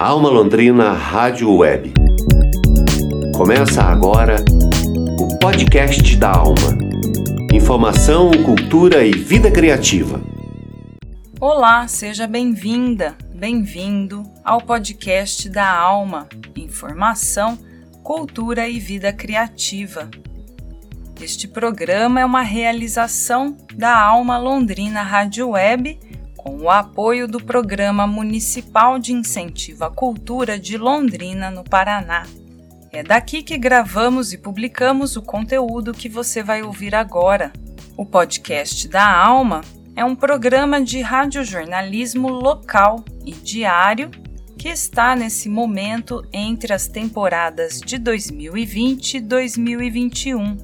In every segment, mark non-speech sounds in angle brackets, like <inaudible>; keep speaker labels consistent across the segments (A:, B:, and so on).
A: Alma Londrina Rádio Web. Começa agora o podcast da Alma. Informação, cultura e vida criativa.
B: Olá, seja bem-vinda, bem-vindo ao podcast da Alma. Informação, cultura e vida criativa. Este programa é uma realização da Alma Londrina Rádio Web com o apoio do Programa Municipal de Incentivo à Cultura de Londrina, no Paraná. É daqui que gravamos e publicamos o conteúdo que você vai ouvir agora. O podcast da Alma é um programa de radiojornalismo local e diário que está nesse momento entre as temporadas de 2020 e 2021.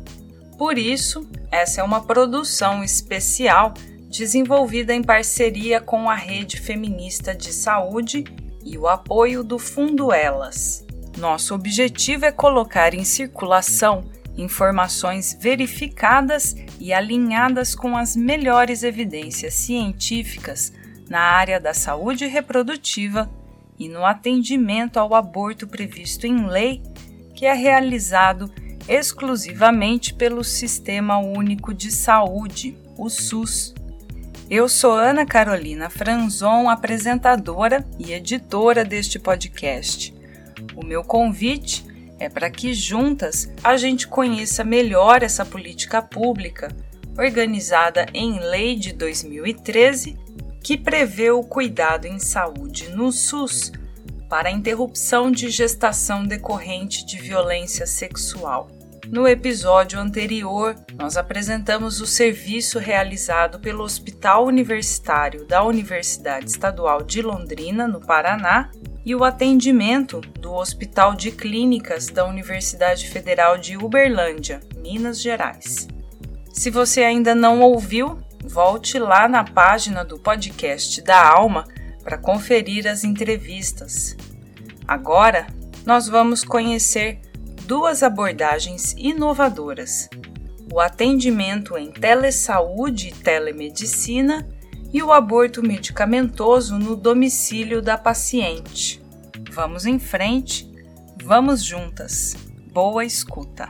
B: Por isso, essa é uma produção especial desenvolvida em parceria com a Rede Feminista de Saúde e o apoio do Fundo Elas. Nosso objetivo é colocar em circulação informações verificadas e alinhadas com as melhores evidências científicas na área da saúde reprodutiva e no atendimento ao aborto previsto em lei, que é realizado exclusivamente pelo Sistema Único de Saúde, o SUS. Eu sou Ana Carolina Franzon, apresentadora e editora deste podcast. O meu convite é para que juntas a gente conheça melhor essa política pública, organizada em lei de 2013, que prevê o cuidado em saúde no SUS para a interrupção de gestação decorrente de violência sexual. No episódio anterior, nós apresentamos o serviço realizado pelo Hospital Universitário da Universidade Estadual de Londrina, no Paraná, e o atendimento do Hospital de Clínicas da Universidade Federal de Uberlândia, Minas Gerais. Se você ainda não ouviu, volte lá na página do podcast da Alma para conferir as entrevistas. Agora, nós vamos conhecer duas abordagens inovadoras: o atendimento em telesaúde e telemedicina e o aborto medicamentoso no domicílio da paciente. Vamos em frente, vamos juntas. Boa escuta!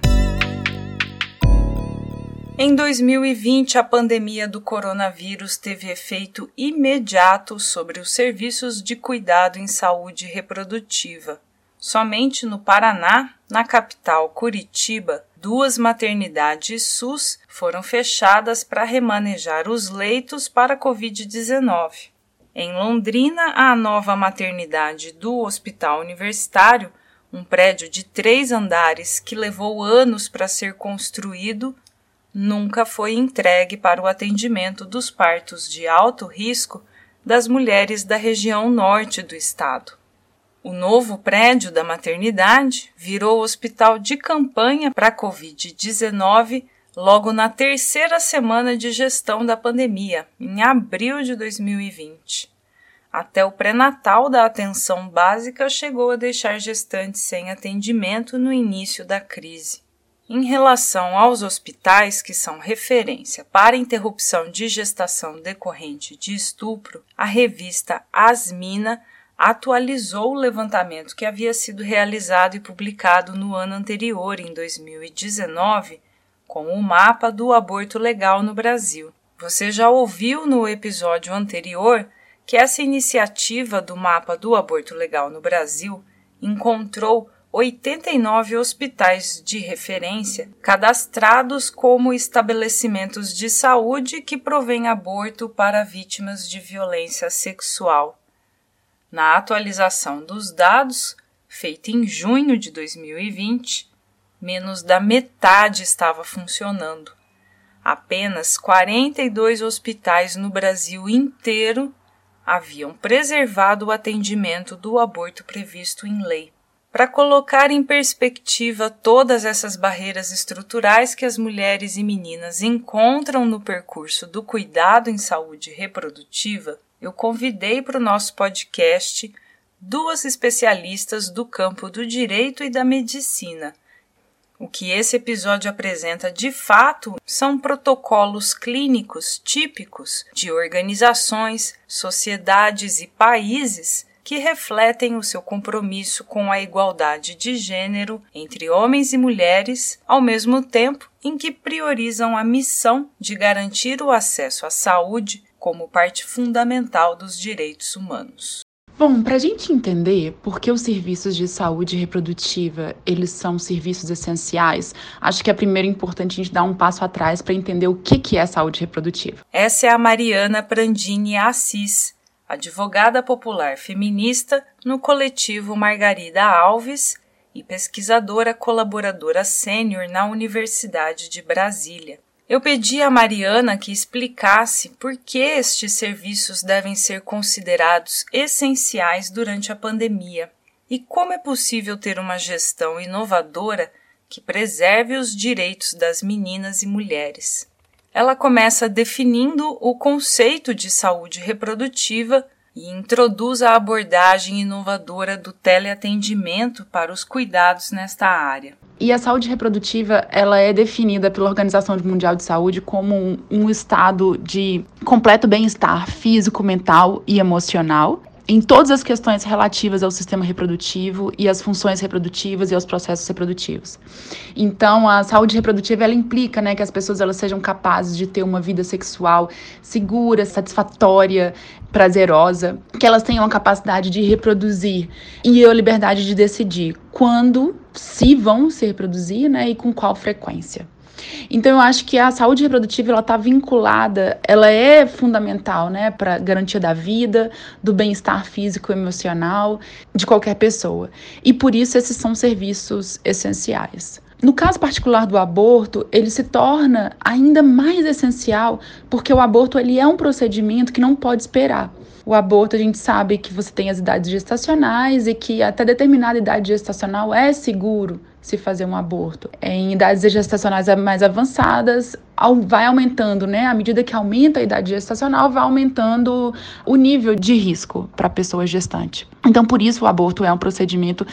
B: Em 2020, a pandemia do coronavírus teve efeito imediato sobre os serviços de cuidado em saúde reprodutiva. Somente no Paraná, na capital Curitiba, duas maternidades SUS foram fechadas para remanejar os leitos para Covid-19. Em Londrina, a nova maternidade do Hospital Universitário, um prédio de três andares que levou anos para ser construído, nunca foi entregue para o atendimento dos partos de alto risco das mulheres da região norte do estado. O novo prédio da maternidade virou hospital de campanha para a Covid-19 logo na terceira semana de gestão da pandemia, em abril de 2020. Até o pré-natal da atenção básica chegou a deixar gestantes sem atendimento no início da crise. Em relação aos hospitais que são referência para interrupção de gestação decorrente de estupro, a revista Asmina atualizou o levantamento que havia sido realizado e publicado no ano anterior, em 2019, com o mapa do aborto legal no Brasil. Você já ouviu no episódio anterior que essa iniciativa do mapa do aborto legal no Brasil encontrou 89 hospitais de referência cadastrados como estabelecimentos de saúde que provém aborto para vítimas de violência sexual. Na atualização dos dados, feita em junho de 2020, menos da metade estava funcionando. Apenas 42 hospitais no Brasil inteiro haviam preservado o atendimento do aborto previsto em lei. Para colocar em perspectiva todas essas barreiras estruturais que as mulheres e meninas encontram no percurso do cuidado em saúde reprodutiva, eu convidei para o nosso podcast duas especialistas do campo do direito e da medicina. O que esse episódio apresenta de fato são protocolos clínicos típicos de organizações, sociedades e países que refletem o seu compromisso com a igualdade de gênero entre homens e mulheres, ao mesmo tempo em que priorizam a missão de garantir o acesso à saúde como parte fundamental dos direitos humanos.
C: Bom, para a gente entender por que os serviços de saúde reprodutiva eles são serviços essenciais, acho que é primeiro importante a gente dar um passo atrás para entender o que, que é saúde reprodutiva.
B: Essa é a Mariana Prandini Assis, advogada popular feminista no coletivo Margarida Alves e pesquisadora colaboradora sênior na Universidade de Brasília. Eu pedi a Mariana que explicasse por que estes serviços devem ser considerados essenciais durante a pandemia e como é possível ter uma gestão inovadora que preserve os direitos das meninas e mulheres. Ela começa definindo o conceito de saúde reprodutiva e introduz a abordagem inovadora do teleatendimento para os cuidados nesta área.
C: E a saúde reprodutiva, ela é definida pela Organização Mundial de Saúde como um, um estado de completo bem-estar físico, mental e emocional em todas as questões relativas ao sistema reprodutivo e às funções reprodutivas e aos processos reprodutivos. Então, a saúde reprodutiva ela implica, né, que as pessoas elas sejam capazes de ter uma vida sexual segura, satisfatória, prazerosa, que elas tenham a capacidade de reproduzir e a liberdade de decidir quando, se vão se reproduzir, né, e com qual frequência. Então eu acho que a saúde reprodutiva ela está vinculada, ela é fundamental, né, para garantia da vida, do bem-estar físico e emocional de qualquer pessoa. E por isso esses são serviços essenciais. No caso particular do aborto, ele se torna ainda mais essencial porque o aborto ele é um procedimento que não pode esperar. O aborto, a gente sabe que você tem as idades gestacionais e que até determinada idade gestacional é seguro se fazer um aborto. Em idades gestacionais mais avançadas, vai aumentando, né? À medida que aumenta a idade gestacional, vai aumentando o nível de risco para a pessoa gestante. Então, por isso, o aborto é um procedimento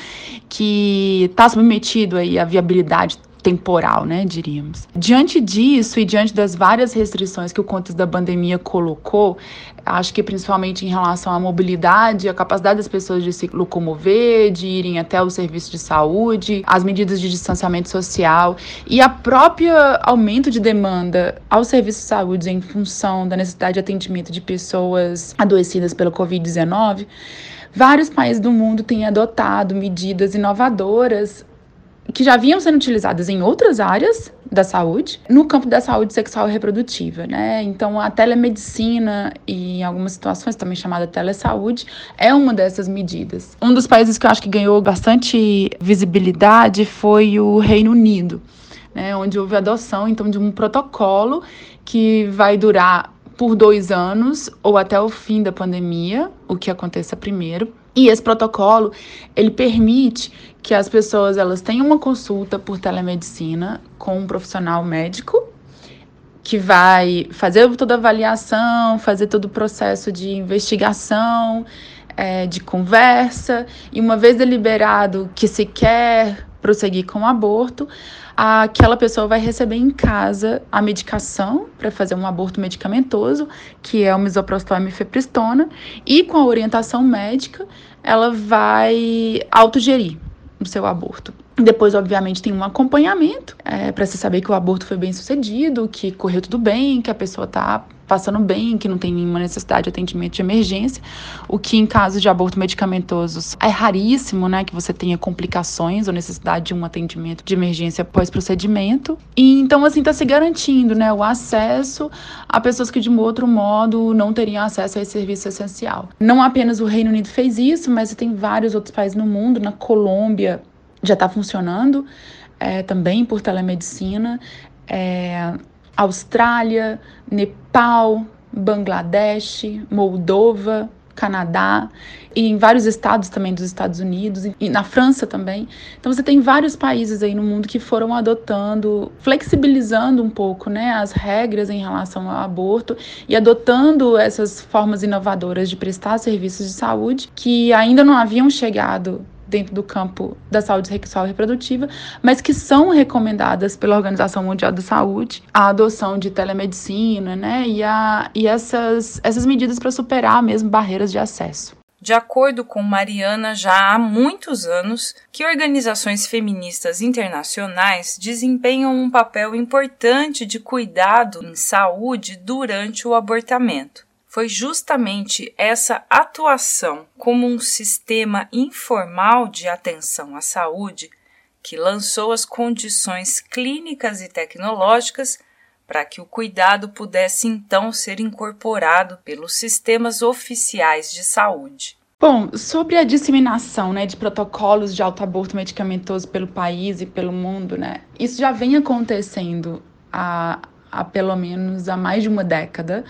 C: que está submetido aí à viabilidade temporal, né, diríamos. Diante disso e diante das várias restrições que o contexto da pandemia colocou, acho que principalmente em relação à mobilidade, a capacidade das pessoas de se locomover, de irem até o serviço de saúde, as medidas de distanciamento social e a própria aumento de demanda ao serviço de saúde em função da necessidade de atendimento de pessoas adoecidas pela COVID-19, vários países do mundo têm adotado medidas inovadoras que já vinham sendo utilizadas em outras áreas da saúde, no campo da saúde sexual e reprodutiva, né? Então, a telemedicina e em algumas situações também chamada telesaúde é uma dessas medidas. Um dos países que eu acho que ganhou bastante visibilidade foi o Reino Unido, né? Onde houve adoção então de um protocolo que vai durar por dois anos ou até o fim da pandemia, o que aconteça primeiro e esse protocolo, ele permite que as pessoas elas tenham uma consulta por telemedicina com um profissional médico que vai fazer toda a avaliação, fazer todo o processo de investigação, é, de conversa, e uma vez deliberado que se quer prosseguir com o aborto, aquela pessoa vai receber em casa a medicação para fazer um aborto medicamentoso, que é o misoprostol e mifepristona, e com a orientação médica, ela vai autogerir o seu aborto. Depois, obviamente, tem um acompanhamento é, para se saber que o aborto foi bem sucedido, que correu tudo bem, que a pessoa está passando bem, que não tem nenhuma necessidade de atendimento de emergência, o que em caso de aborto medicamentoso é raríssimo, né, que você tenha complicações ou necessidade de um atendimento de emergência pós-procedimento. E então assim está se garantindo, né, o acesso a pessoas que de um outro modo não teriam acesso a esse serviço essencial. Não apenas o Reino Unido fez isso, mas tem vários outros países no mundo, na Colômbia já está funcionando é, também por telemedicina. É, Austrália, Nepal, Bangladesh, Moldova, Canadá e em vários estados também dos Estados Unidos e na França também. Então você tem vários países aí no mundo que foram adotando, flexibilizando um pouco, né, as regras em relação ao aborto e adotando essas formas inovadoras de prestar serviços de saúde que ainda não haviam chegado dentro do campo da saúde sexual e reprodutiva, mas que são recomendadas pela Organização Mundial da Saúde, a adoção de telemedicina, né, e, a, e essas, essas medidas para superar mesmo barreiras de acesso.
B: De acordo com Mariana, já há muitos anos que organizações feministas internacionais desempenham um papel importante de cuidado em saúde durante o abortamento. Foi justamente essa atuação como um sistema informal de atenção à saúde que lançou as condições clínicas e tecnológicas para que o cuidado pudesse então ser incorporado pelos sistemas oficiais de saúde.
C: Bom, sobre a disseminação né, de protocolos de autoaborto medicamentoso pelo país e pelo mundo, né, isso já vem acontecendo há, há pelo menos há mais de uma década,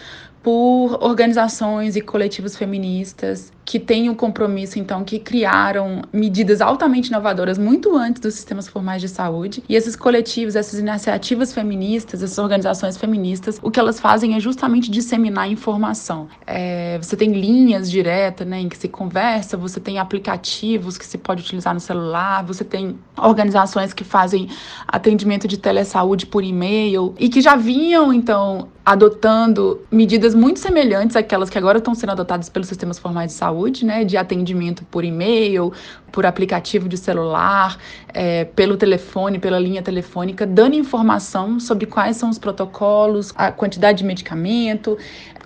C: por organizações e coletivos feministas que têm o compromisso, então, que criaram medidas altamente inovadoras muito antes dos sistemas formais de saúde. E esses coletivos, essas iniciativas feministas, essas organizações feministas, o que elas fazem é justamente disseminar informação. É, você tem linhas diretas, né, em que se conversa, você tem aplicativos que se pode utilizar no celular, você tem organizações que fazem atendimento de telesaúde por e-mail e que já vinham, então, adotando medidas muito semelhantes àquelas que agora estão sendo adotadas pelos sistemas formais de saúde, né, de atendimento por e-mail, por aplicativo de celular, é, pelo telefone, pela linha telefônica, dando informação sobre quais são os protocolos, a quantidade de medicamento,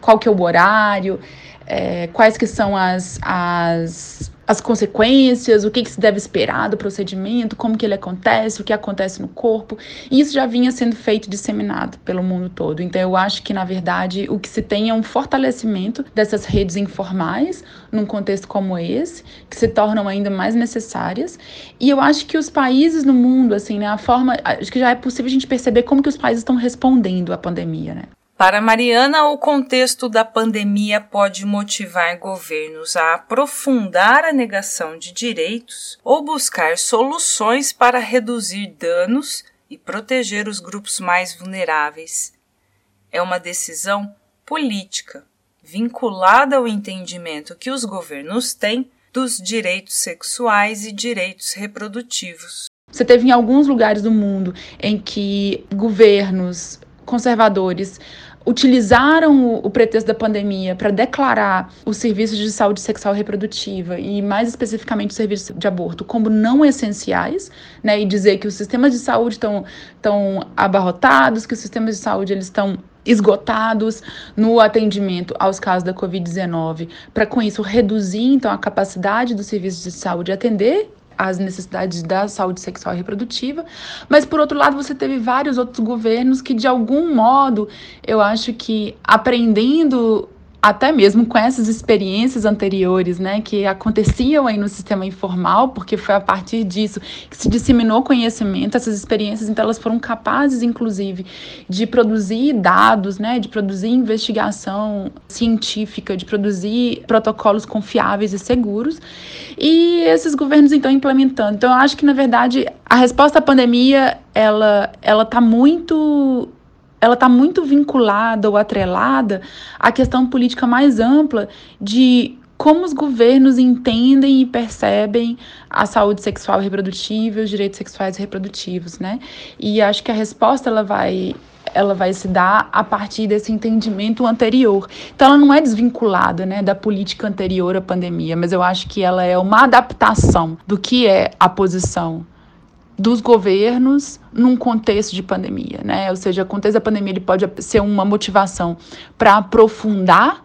C: qual que é o horário, é, quais que são as, as as consequências, o que, que, se deve esperar do procedimento, como que ele acontece, o que acontece no corpo. E isso já vinha sendo feito, disseminado pelo mundo todo. Então eu acho que, na verdade, o que se tem é um fortalecimento dessas redes informais num contexto como esse, que se tornam ainda mais necessárias. E eu acho que os países no mundo, assim, né, a forma, acho que já é possível a gente perceber como que os países estão respondendo à pandemia, né?
B: Para Mariana, o contexto da pandemia pode motivar governos a aprofundar a negação de direitos ou buscar soluções para reduzir danos e proteger os grupos mais vulneráveis. É uma decisão política, vinculada ao entendimento que os governos têm dos direitos sexuais e direitos reprodutivos.
C: Você teve em alguns lugares do mundo em que governos conservadores utilizaram o, pretexto da pandemia para declarar os serviços de saúde sexual reprodutiva e mais especificamente o serviço de aborto como não essenciais, né, e dizer que os sistemas de saúde estão estão abarrotados, que os sistemas de saúde eles estão esgotados no atendimento aos casos da COVID-19, para com isso reduzir então a capacidade dos serviços de saúde atender as necessidades da saúde sexual e reprodutiva, mas por outro lado você teve vários outros governos que de algum modo eu acho que aprendendo até mesmo com essas experiências anteriores, né, que aconteciam aí no sistema informal, porque foi a partir disso que se disseminou conhecimento, essas experiências, então elas foram capazes, inclusive, de produzir dados, né, de produzir investigação científica, de produzir protocolos confiáveis e seguros, e esses governos, então, implementando. Então, eu acho que, na verdade, a resposta à pandemia, ela, ela está muito ela está muito vinculada ou atrelada à questão política mais ampla de como os governos entendem e percebem a saúde sexual e reprodutiva, os direitos sexuais e reprodutivos, né? E acho que a resposta ela vai ela vai se dar a partir desse entendimento anterior. Então ela não é desvinculada, né, da política anterior à pandemia, mas eu acho que ela é uma adaptação do que é a posição dos governos num contexto de pandemia, né? Ou seja, o contexto da pandemia ele pode ser uma motivação para aprofundar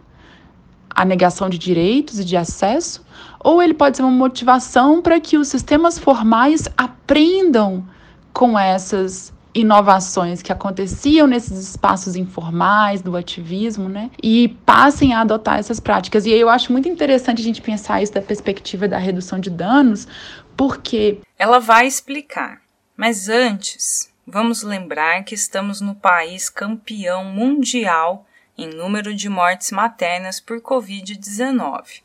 C: a negação de direitos e de acesso, ou ele pode ser uma motivação para que os sistemas formais aprendam com essas inovações que aconteciam nesses espaços informais do ativismo, né? E passem a adotar essas práticas. E aí eu acho muito interessante a gente pensar isso da perspectiva da redução de danos, porque
B: ela vai explicar. Mas antes, vamos lembrar que estamos no país campeão mundial em número de mortes maternas por COVID-19,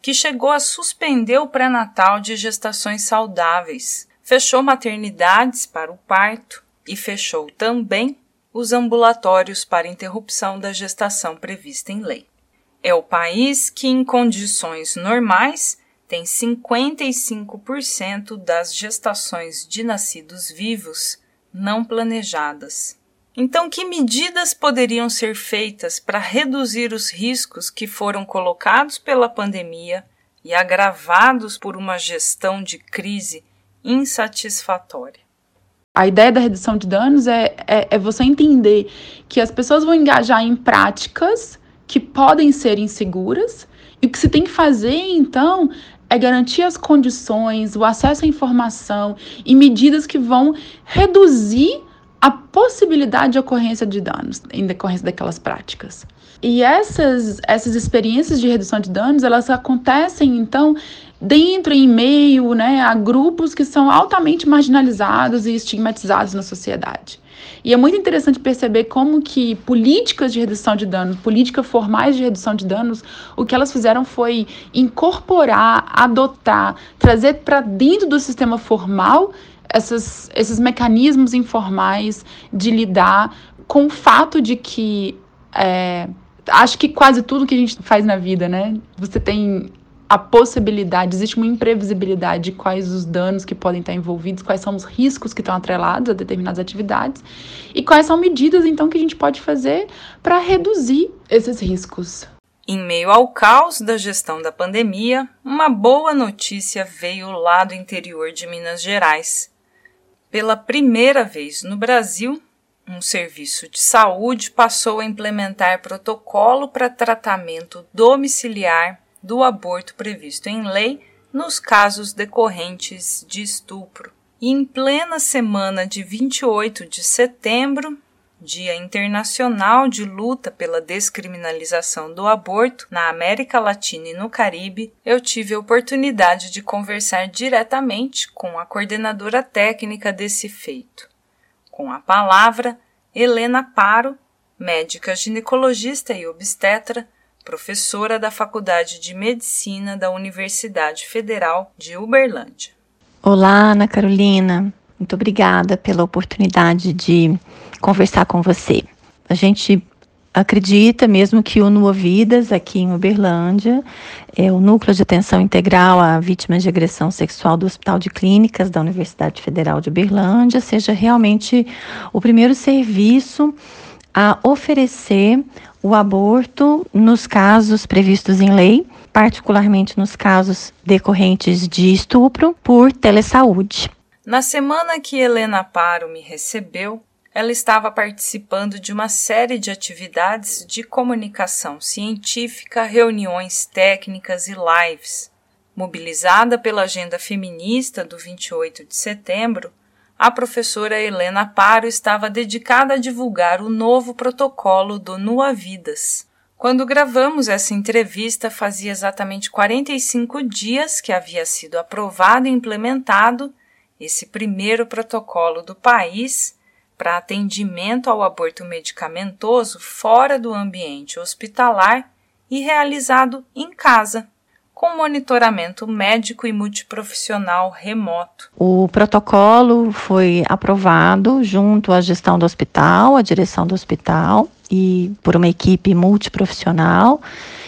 B: que chegou a suspender o pré-natal de gestações saudáveis, fechou maternidades para o parto e fechou também os ambulatórios para interrupção da gestação prevista em lei. É o país que, em condições normais, tem 55% das gestações de nascidos vivos não planejadas. Então, que medidas poderiam ser feitas para reduzir os riscos que foram colocados pela pandemia e agravados por uma gestão de crise insatisfatória.
C: A ideia da redução de danos é, é, é, você entender que as pessoas vão engajar em práticas que podem ser inseguras e o que se tem que fazer, então, é garantir as condições, o acesso à informação e medidas que vão reduzir a possibilidade de ocorrência de danos em decorrência daquelas práticas. E essas, essas experiências de redução de danos, elas acontecem, então, dentro, em meio né, a grupos que são altamente marginalizados e estigmatizados na sociedade. E é muito interessante perceber como que políticas de redução de danos, políticas formais de redução de danos, o que elas fizeram foi incorporar, adotar, trazer para dentro do sistema formal essas, esses mecanismos informais de lidar com o fato de que é, acho que quase tudo que a gente faz na vida, né? Você tem a possibilidade, existe uma imprevisibilidade de quais os danos que podem estar envolvidos, quais são os riscos que estão atrelados a determinadas atividades e quais são medidas então que a gente pode fazer para reduzir esses riscos.
B: Em meio ao caos da gestão da pandemia, uma boa notícia veio lá do interior de Minas Gerais. Pela primeira vez no Brasil, um serviço de saúde passou a implementar protocolo para tratamento domiciliar do aborto previsto em lei nos casos decorrentes de estupro. E em plena semana de 28 de setembro, Dia Internacional de Luta pela Descriminalização do Aborto na América Latina e no Caribe, eu tive a oportunidade de conversar diretamente com a coordenadora técnica desse feito. Com a palavra, Helena Paro, médica ginecologista e obstetra, professora da Faculdade de Medicina da Universidade Federal de Uberlândia.
D: Olá, Ana Carolina. Muito obrigada pela oportunidade de conversar com você. A gente acredita mesmo que o Nua Vidas, aqui em Uberlândia, é o núcleo de atenção integral a vítimas de agressão sexual do Hospital de Clínicas da Universidade Federal de Uberlândia, seja realmente o primeiro serviço a oferecer o aborto nos casos previstos em lei, particularmente nos casos decorrentes de estupro, por telesaúde.
B: Na semana que Helena Paro me recebeu, ela estava participando de uma série de atividades de comunicação científica, reuniões técnicas e lives. Mobilizada pela agenda feminista do 28 de setembro, a professora Helena Paro estava dedicada a divulgar o novo protocolo do Nua Vidas. Quando gravamos essa entrevista, fazia exatamente 45 dias que havia sido aprovado e implementado esse primeiro protocolo do país para atendimento ao aborto medicamentoso fora do ambiente hospitalar e realizado em casa, com monitoramento médico e multiprofissional remoto.
D: O protocolo foi aprovado junto à gestão do hospital, à direção do hospital e por uma equipe multiprofissional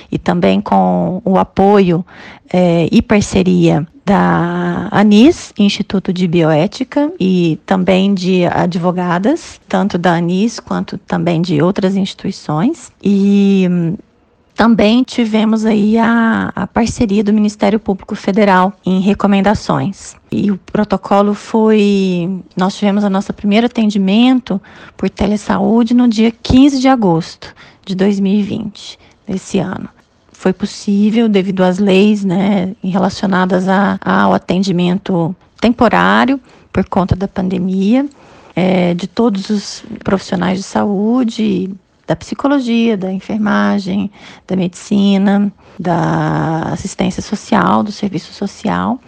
D: e também com o apoio é, e parceria da ANIS, Instituto de Bioética, e também de advogadas, tanto da ANIS quanto também de outras instituições. E hum, também tivemos aí a, a, parceria do Ministério Público Federal em recomendações. E o protocolo foi. Nós tivemos o nosso primeiro atendimento por telesaúde no dia 15 de agosto de 2020, desse ano foi possível devido às leis né, relacionadas a, ao atendimento temporário por conta da pandemia, é, de todos os profissionais de saúde, da psicologia, da enfermagem, da medicina, da assistência social, do serviço social,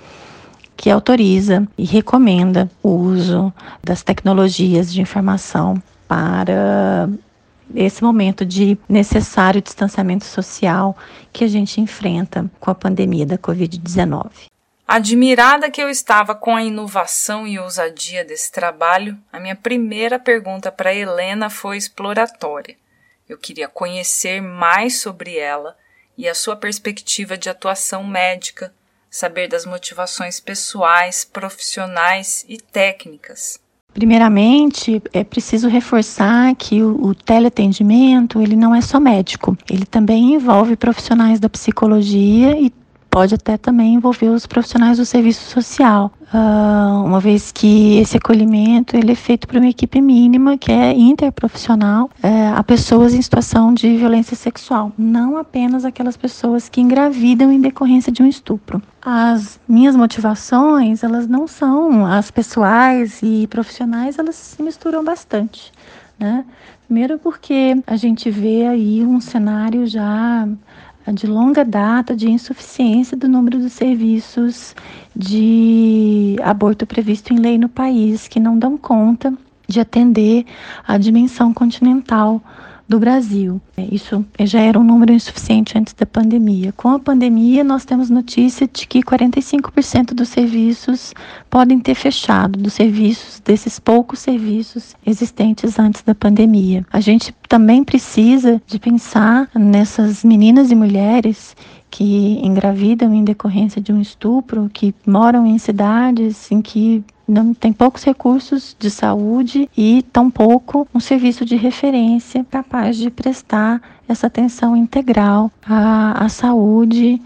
D: que autoriza e recomenda o uso das tecnologias de informação para esse momento de necessário distanciamento social que a gente enfrenta com a pandemia da Covid-19.
B: Admirada que eu estava com a inovação e ousadia desse trabalho, a minha primeira pergunta para Helena foi exploratória. Eu queria conhecer mais sobre ela e a sua perspectiva de atuação médica, saber das motivações pessoais, profissionais e técnicas.
D: Primeiramente, é preciso reforçar que o, o teleatendimento ele não é só médico, ele também envolve profissionais da psicologia e pode até também envolver os profissionais do serviço social, uh, uma vez que esse acolhimento ele é feito por uma equipe mínima que é interprofissional é, a pessoas em situação de violência sexual, não apenas aquelas pessoas que engravidam em decorrência de um estupro. As minhas motivações, elas não são as pessoais e profissionais, elas se misturam bastante, né? Primeiro porque a gente vê aí um cenário já de longa data de insuficiência do número de serviços de aborto previsto em lei no país, que não dão conta de atender a dimensão continental do Brasil. É, isso já era um número insuficiente antes da pandemia. Com a pandemia, nós temos notícia de que 45% dos serviços podem ter fechado, dos serviços, desses poucos serviços existentes antes da pandemia. A gente também precisa de pensar nessas meninas e mulheres que engravidam em decorrência de um estupro, que moram em cidades em que não tem poucos recursos de saúde e tampouco um serviço de referência capaz de prestar essa atenção integral à, à saúde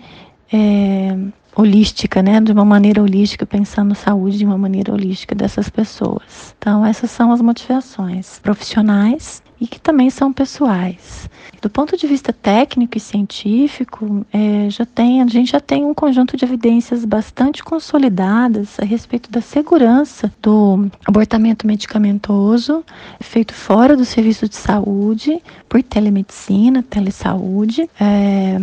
D: é, holística, né, de uma maneira holística, pensando saúde de uma maneira holística dessas pessoas. Então, essas são as motivações profissionais e que também são pessoais. Do ponto de vista técnico e científico, é, já tem, a gente já tem um conjunto de evidências bastante consolidadas a respeito da segurança do abortamento medicamentoso feito fora do serviço de saúde, por telemedicina, telesaúde. É,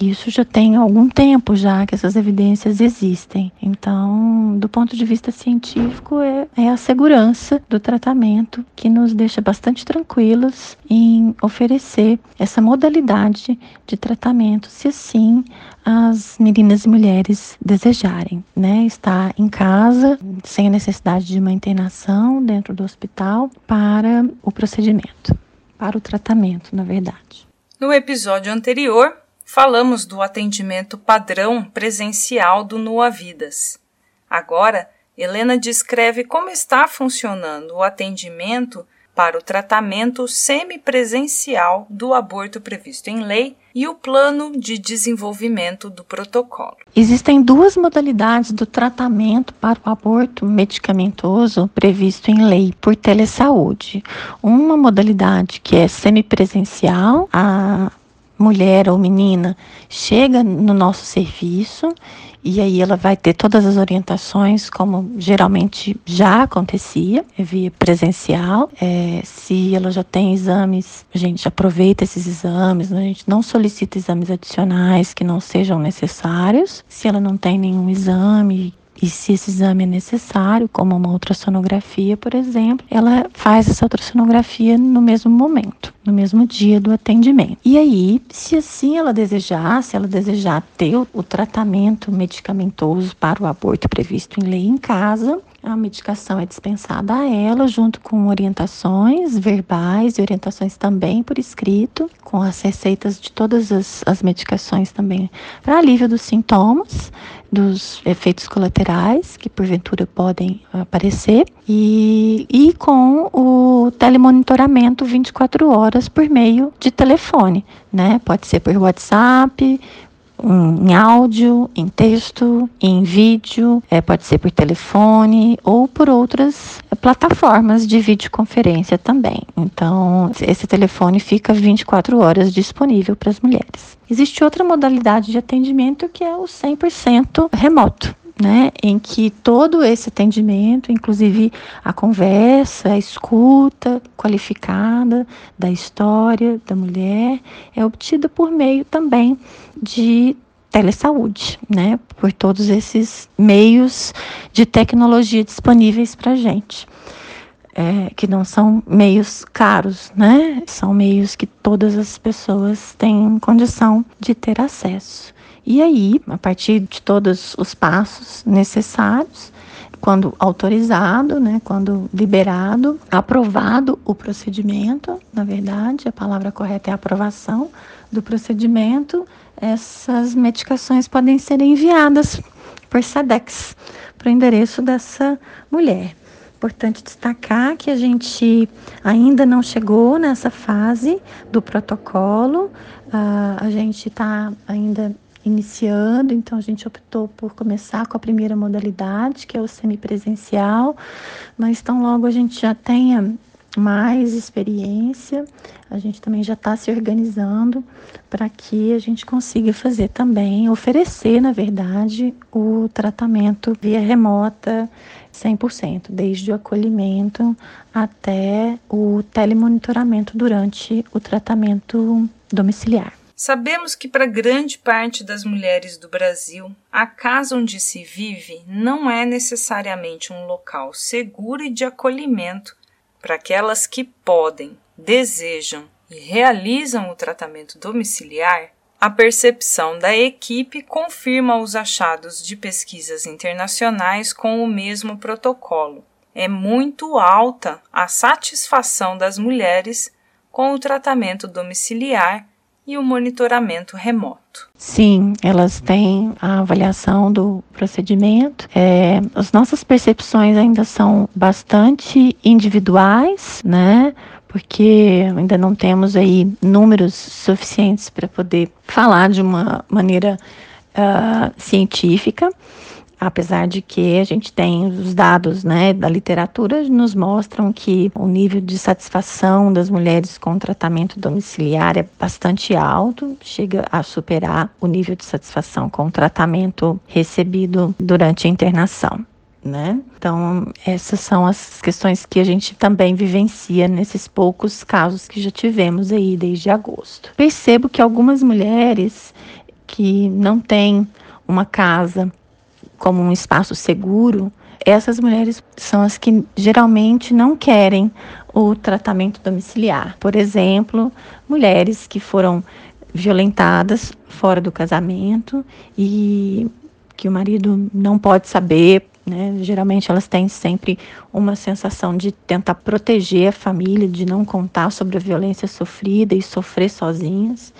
D: isso já tem algum tempo já que essas evidências existem. Então, do ponto de vista científico, é, é a segurança do tratamento que nos deixa bastante tranquilos em oferecer essa modalidade de tratamento, se assim as meninas e mulheres desejarem, né? Estar em casa, sem a necessidade de uma internação dentro do hospital para o procedimento, para o tratamento, na verdade.
B: No episódio anterior, falamos do atendimento padrão presencial do Nua Vidas. Agora, Helena descreve como está funcionando o atendimento para o tratamento semipresencial do aborto previsto em lei e o plano de desenvolvimento do protocolo.
D: Existem duas modalidades do tratamento para o aborto medicamentoso previsto em lei por telesaúde. Uma modalidade que é semipresencial, a mulher ou menina chega no nosso serviço e aí ela vai ter todas as orientações, como geralmente já acontecia, via presencial. É, se ela já tem exames, a gente aproveita esses exames, a gente não solicita exames adicionais que não sejam necessários. Se ela não tem nenhum exame e se esse exame é necessário, como uma ultrassonografia, por exemplo, ela faz essa ultrassonografia no mesmo momento, no mesmo dia do atendimento. E aí, se assim ela desejar, se ela desejar ter o, tratamento medicamentoso para o aborto previsto em lei em casa, a medicação é dispensada a ela, junto com orientações verbais e orientações também por escrito, com as receitas de todas as, as medicações também para alívio dos sintomas, dos efeitos colaterais que porventura podem aparecer, e, e com o telemonitoramento 24 horas por meio de telefone, né? Pode ser por WhatsApp, em áudio, em texto, em vídeo, é, pode ser por telefone ou por outras é, plataformas de videoconferência também. Então, esse telefone fica 24 horas disponível para as mulheres. Existe outra modalidade de atendimento que é o 100% remoto. Né, em que todo esse atendimento, inclusive a conversa, a escuta qualificada da história da mulher, é obtida por meio também de telesaúde, né? Por todos esses meios de tecnologia disponíveis para gente. É, que não são meios caros, né? São meios que todas as pessoas têm condição de ter acesso. E aí, a partir de todos os passos necessários, quando autorizado, né, quando liberado, aprovado o procedimento, na verdade, a palavra correta é aprovação do procedimento, essas medicações podem ser enviadas por SEDEX para o endereço dessa mulher. Importante destacar que a gente ainda não chegou nessa fase do protocolo, uh, a gente está ainda iniciando, então a gente optou por começar com a primeira modalidade, que é o semipresencial, mas tão logo a gente já tenha mais experiência, a gente também já está se organizando para que a gente consiga fazer também, oferecer, na verdade, o tratamento via remota 100%, desde o acolhimento até o telemonitoramento durante o tratamento domiciliar.
B: Sabemos que para grande parte das mulheres do Brasil, a casa onde se vive não é necessariamente um local seguro e de acolhimento para aquelas que podem, desejam e realizam o tratamento domiciliar. A percepção da equipe confirma os achados de pesquisas internacionais com o mesmo protocolo. É muito alta a satisfação das mulheres com o tratamento domiciliar e o monitoramento remoto.
D: Sim, elas têm a avaliação do procedimento. É, as nossas percepções ainda são bastante individuais, né? Porque ainda não temos aí números suficientes para poder falar de uma maneira uh, científica apesar de que a gente tem os dados né, da literatura nos mostram que o nível de satisfação das mulheres com tratamento domiciliar é bastante alto, chega a superar o nível de satisfação com o tratamento recebido durante a internação. Né? Então, essas são as questões que a gente também vivencia nesses poucos casos que já tivemos aí desde agosto. Percebo que algumas mulheres que não têm uma casa como um espaço seguro, essas mulheres são as que geralmente não querem o tratamento domiciliar. Por exemplo, mulheres que foram violentadas fora do casamento e que o marido não pode saber, né? Geralmente elas têm sempre uma sensação de tentar proteger a família, de não contar sobre a violência sofrida e sofrer sozinhas.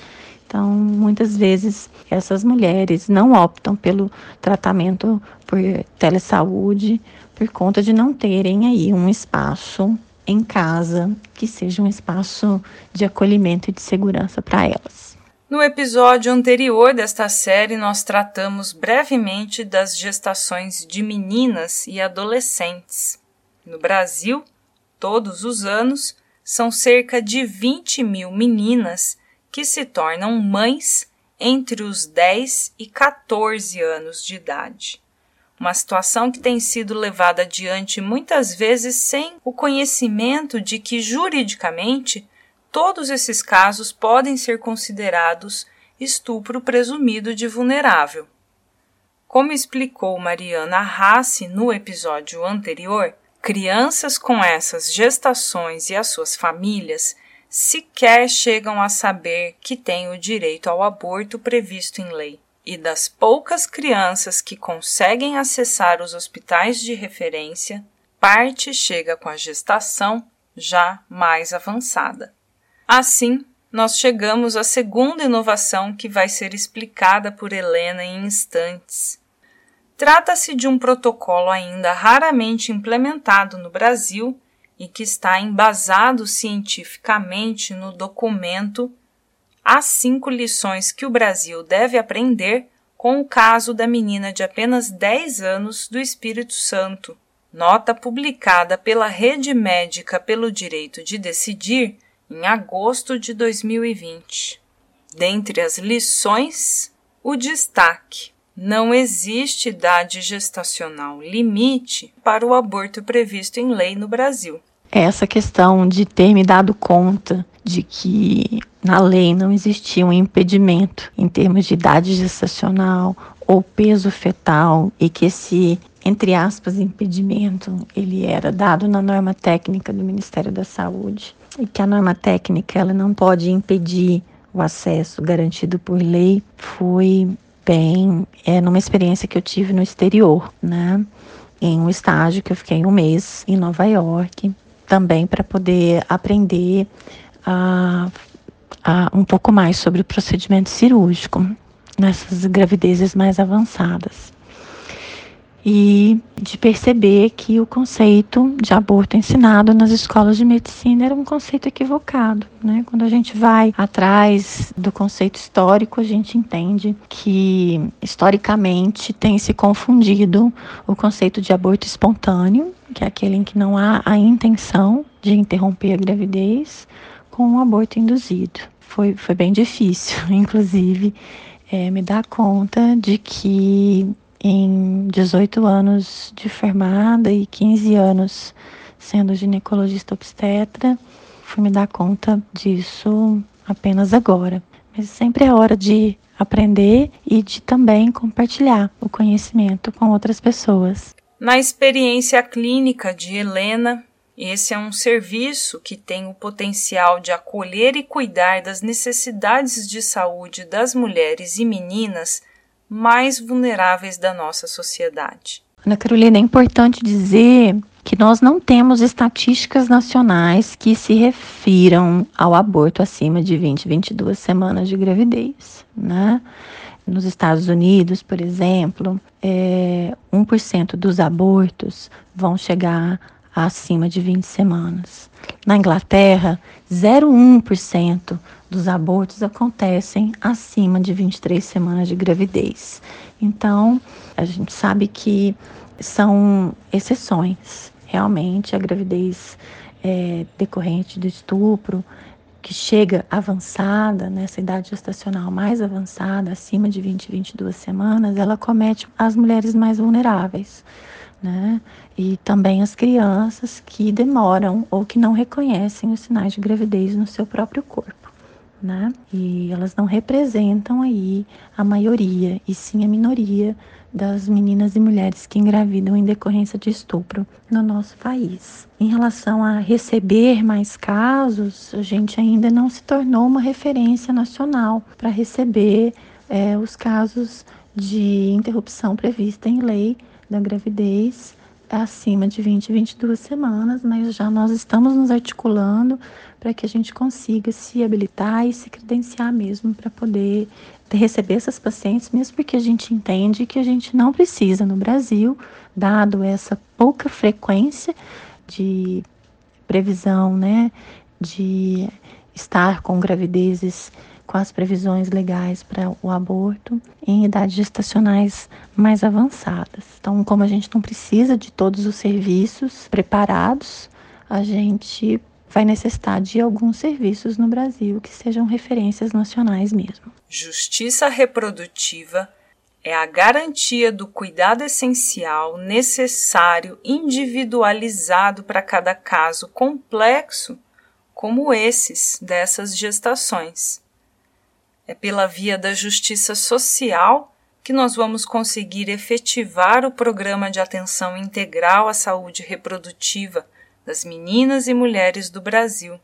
D: Então, muitas vezes essas mulheres não optam pelo tratamento por telesaúde por conta de não terem aí um espaço em casa que seja um espaço de acolhimento e de segurança para elas.
B: No episódio anterior desta série, nós tratamos brevemente das gestações de meninas e adolescentes. No Brasil, todos os anos, são cerca de 20 mil meninas que se tornam mães entre os 10 e 14 anos de idade. Uma situação que tem sido levada adiante muitas vezes sem o conhecimento de que, juridicamente, todos esses casos podem ser considerados estupro presumido de vulnerável. Como explicou Mariana Rassi no episódio anterior, crianças com essas gestações e as suas famílias sequer chegam a saber que têm o direito ao aborto previsto em lei. E das poucas crianças que conseguem acessar os hospitais de referência, parte chega com a gestação já mais avançada. Assim, nós chegamos à segunda inovação que vai ser explicada por Helena em instantes. Trata-se de um protocolo ainda raramente implementado no Brasil e que está embasado cientificamente no documento As cinco lições que o Brasil deve aprender com o caso da menina de apenas 10 anos do Espírito Santo. Nota publicada pela Rede Médica pelo Direito de Decidir em agosto de 2020. Dentre as lições, o destaque: não existe idade gestacional limite para o aborto previsto em lei no Brasil
D: essa questão de ter me dado conta de que na lei não existia um impedimento em termos de idade gestacional ou peso fetal e que esse entre aspas impedimento ele era dado na norma técnica do Ministério da Saúde e que a norma técnica ela não pode impedir o acesso garantido por lei foi bem é numa experiência que eu tive no exterior, né? Em um estágio que eu fiquei um mês em Nova York também para poder aprender a, a, um pouco mais sobre o procedimento cirúrgico nessas gravidezes mais avançadas. E de perceber que o conceito de aborto ensinado nas escolas de medicina era um conceito equivocado. Né? Quando a gente vai atrás do conceito histórico, a gente entende que historicamente tem se confundido o conceito de aborto espontâneo, que é aquele em que não há a intenção de interromper a gravidez, com o aborto induzido. Foi, foi bem difícil, <laughs> inclusive, é, me dar conta de que em 18 anos de formada e 15 anos sendo ginecologista obstetra, fui me dar conta disso apenas agora. Mas sempre é hora de aprender e de também compartilhar o conhecimento com outras pessoas.
B: Na experiência clínica de Helena, esse é um serviço que tem o potencial de acolher e cuidar das necessidades de saúde das mulheres e meninas mais vulneráveis da nossa sociedade.
D: Ana Carolina, é importante dizer que nós não temos estatísticas nacionais que se refiram ao aborto acima de 20, 22 semanas de gravidez, né? Nos Estados Unidos, por exemplo, é, 1% dos abortos vão chegar acima de 20 semanas. Na Inglaterra, 0,1% dos abortos acontecem acima de 23 semanas de gravidez. Então, a gente sabe que são exceções. Realmente, a gravidez é, decorrente do estupro, que chega avançada, nessa idade gestacional mais avançada, acima de 20, 22 semanas, ela comete as mulheres mais vulneráveis né? E também as crianças que demoram ou que não reconhecem os sinais de gravidez no seu próprio corpo, né? E elas não representam aí a maioria, e sim a minoria das meninas e mulheres que engravidam em decorrência de estupro no nosso país. Em relação a receber mais casos, a gente ainda não se tornou uma referência nacional para receber é, os casos de interrupção prevista em lei da gravidez acima de 20 e 22 semanas, mas já nós estamos nos articulando para que a gente consiga se habilitar e se credenciar mesmo para poder receber essas pacientes, mesmo porque a gente entende que a gente não precisa no Brasil, dado essa pouca frequência de previsão, né, de estar com gravidezes com as previsões legais para o aborto em idades gestacionais mais avançadas. Então, como a gente não precisa de todos os serviços preparados, a gente vai necessitar de alguns serviços no Brasil que sejam referências nacionais mesmo.
B: Justiça reprodutiva é a garantia do cuidado essencial, necessário, individualizado para cada caso complexo, como esses dessas gestações. É pela via da justiça social que nós vamos conseguir efetivar o programa de atenção integral à saúde reprodutiva das meninas e mulheres do Brasil.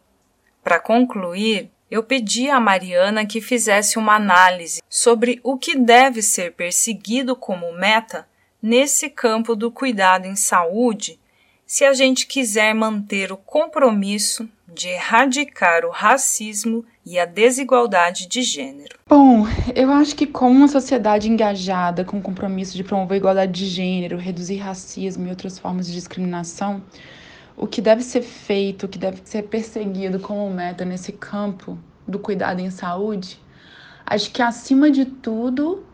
B: Para concluir, eu pedi a Mariana que fizesse uma análise sobre o que deve ser perseguido como meta nesse campo do cuidado em saúde, se a gente quiser manter o compromisso de erradicar o racismo e a desigualdade de gênero?
C: Bom, eu acho que como uma sociedade engajada com o compromisso de promover a igualdade de gênero, reduzir racismo e outras formas de discriminação, o que deve ser feito, o que deve ser perseguido como meta nesse campo do cuidado em saúde, acho que acima de tudo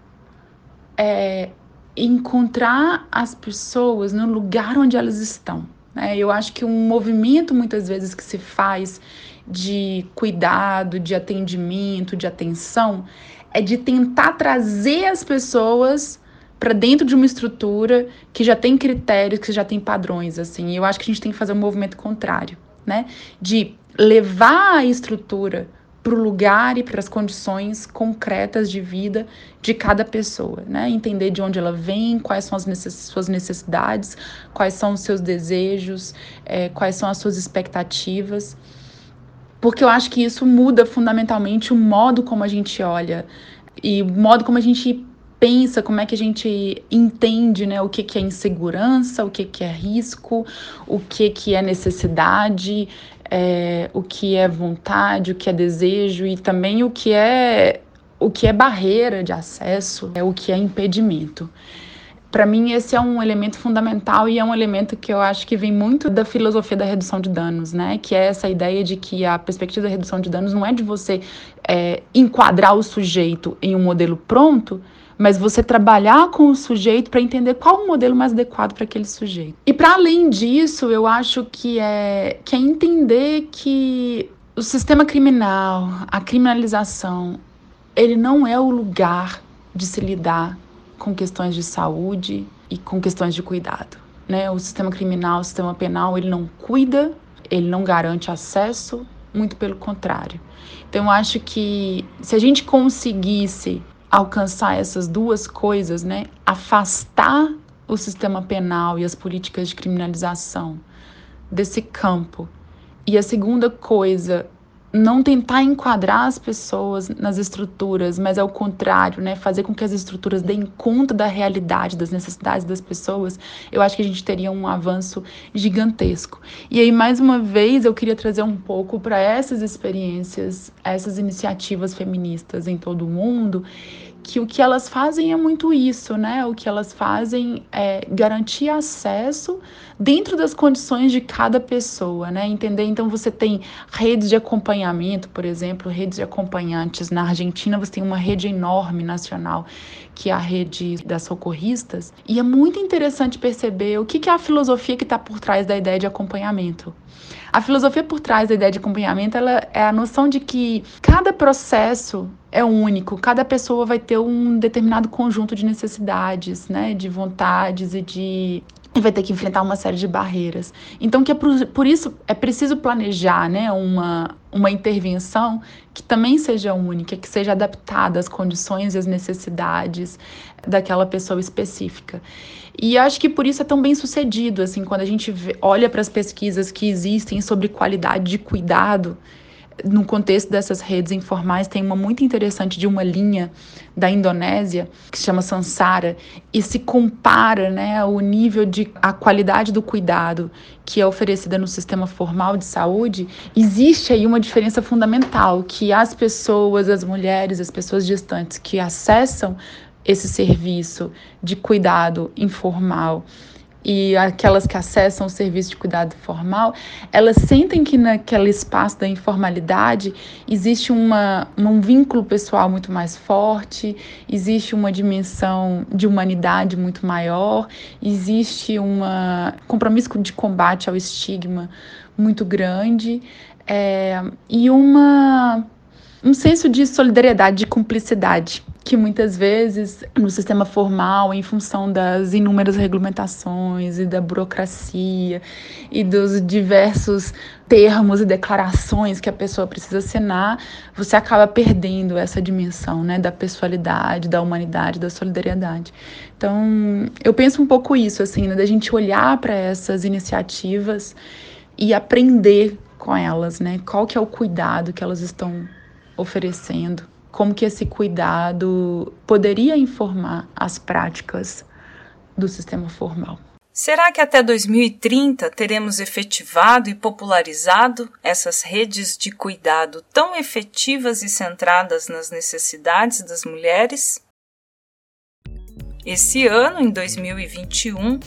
C: é encontrar as pessoas no lugar onde elas estão. Né? Eu acho que um movimento muitas vezes que se faz de cuidado, de atendimento, de atenção, é de tentar trazer as pessoas para dentro de uma estrutura que já tem critérios, que já tem padrões, assim. Eu acho que a gente tem que fazer um movimento contrário, né? De levar a estrutura para o lugar e para as condições concretas de vida de cada pessoa, né? Entender de onde ela vem, quais são as necess suas necessidades, quais são os seus desejos, é, quais são as suas expectativas porque eu acho que isso muda fundamentalmente o modo como a gente olha e o modo como a gente pensa, como é que a gente entende, né, o que, que é insegurança, o que, que é risco, o que, que é necessidade, é, o que é vontade, o que é desejo e também o que é o que é barreira de acesso, é o que é impedimento. para mim esse é um elemento fundamental e é um elemento que eu acho que vem muito da filosofia da redução de danos, né? Que é essa ideia de que a perspectiva da redução de danos não é de você é, enquadrar o sujeito em um modelo pronto, mas você trabalhar com o sujeito para entender qual o modelo mais adequado para aquele sujeito. E para além disso, eu acho que é, que é entender que o sistema criminal, a criminalização, ele não é o lugar de se lidar com questões de saúde e com questões de cuidado. Né? O sistema criminal, o sistema penal, ele não cuida, ele não garante acesso, muito pelo contrário. Então, eu acho que se a gente conseguisse alcançar essas duas coisas, né, afastar o sistema penal e as políticas de criminalização desse campo, e a segunda coisa, não tentar enquadrar as pessoas nas estruturas, mas ao contrário, né, fazer com que as estruturas deem conta da realidade, das necessidades das pessoas, eu acho que a gente teria um avanço gigantesco. E aí, mais uma vez, eu queria trazer um pouco para essas experiências, essas iniciativas feministas em todo o mundo que o que elas fazem é muito isso, né? O que elas fazem é garantir acesso dentro das condições de cada pessoa, né? Entender, então você tem redes de acompanhamento, por exemplo, redes de acompanhantes. Na Argentina você tem uma rede enorme nacional, que é a rede das socorristas, e é muito interessante perceber o que, é a filosofia que está por trás da ideia de acompanhamento. A filosofia por trás da ideia de acompanhamento ela é a noção de que cada processo é único, cada pessoa vai ter um determinado conjunto de necessidades, né, de vontades e de e vai ter que enfrentar uma série de barreiras. Então, que é por, por, isso é preciso planejar né, uma, uma intervenção que também seja única, que seja adaptada às condições e às necessidades daquela pessoa específica. E acho que por isso é tão bem sucedido, assim, quando a gente vê, olha para as pesquisas que existem sobre qualidade de cuidado, no contexto dessas redes informais, tem uma muito interessante de uma linha da Indonésia que se chama Sansara e se compara, né, o nível de a qualidade do cuidado que é oferecida no sistema formal de saúde, existe aí uma diferença fundamental que as pessoas, as mulheres, as pessoas gestantes que acessam esse serviço de cuidado informal e aquelas que acessam o serviço de cuidado formal, elas sentem que naquele espaço da informalidade existe uma, um vínculo pessoal muito mais forte, existe uma dimensão de humanidade muito maior, existe um compromisso de combate ao estigma muito grande é, e uma, um senso de solidariedade, de cumplicidade que muitas vezes no sistema formal, em função das inúmeras regulamentações e da burocracia e dos diversos termos e declarações que a pessoa precisa assinar, você acaba perdendo essa dimensão, né, da pessoalidade, da humanidade, da solidariedade. Então, eu penso um pouco isso assim, né, da gente olhar para essas iniciativas e aprender com elas, né? Qual que é o cuidado que elas estão oferecendo como que esse cuidado poderia informar as práticas do sistema formal.
B: Será que até 2030 teremos efetivado e popularizado essas redes de cuidado tão efetivas e centradas nas necessidades das mulheres? Esse ano, em 2021,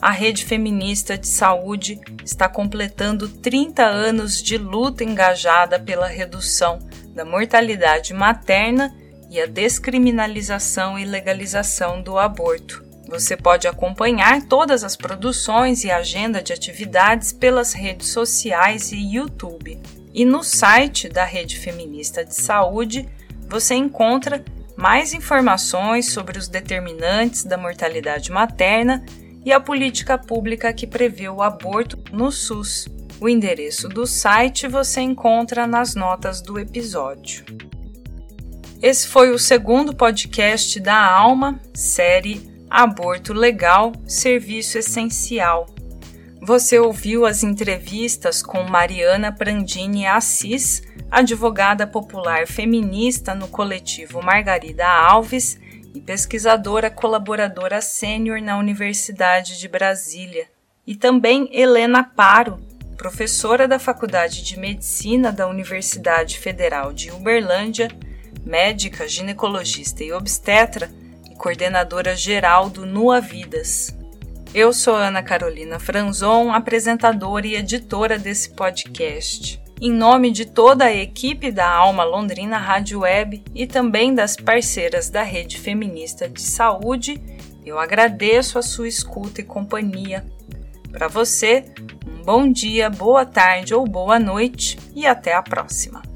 B: a Rede Feminista de Saúde está completando 30 anos de luta engajada pela redução da mortalidade materna e a descriminalização e legalização do aborto. Você pode acompanhar todas as produções e agenda de atividades pelas redes sociais e YouTube. E no site da Rede Feminista de Saúde você encontra mais informações sobre os determinantes da mortalidade materna e a política pública que prevê o aborto no SUS. O endereço do site você encontra nas notas do episódio. Esse foi o segundo podcast da Alma, série Aborto Legal Serviço Essencial. Você ouviu as entrevistas com Mariana Prandini Assis, advogada popular feminista no coletivo Margarida Alves e pesquisadora colaboradora sênior na Universidade de Brasília, e também Helena Paro, professora da Faculdade de Medicina da Universidade Federal de Uberlândia, médica, ginecologista e obstetra, coordenadora geral do Nua Vidas. Eu sou Ana Carolina Franzon, apresentadora e editora desse podcast. Em nome de toda a equipe da Alma Londrina Rádio Web e também das parceiras da Rede Feminista de Saúde, eu agradeço a sua escuta e companhia. Para você, bom dia, boa tarde ou boa noite e até a próxima.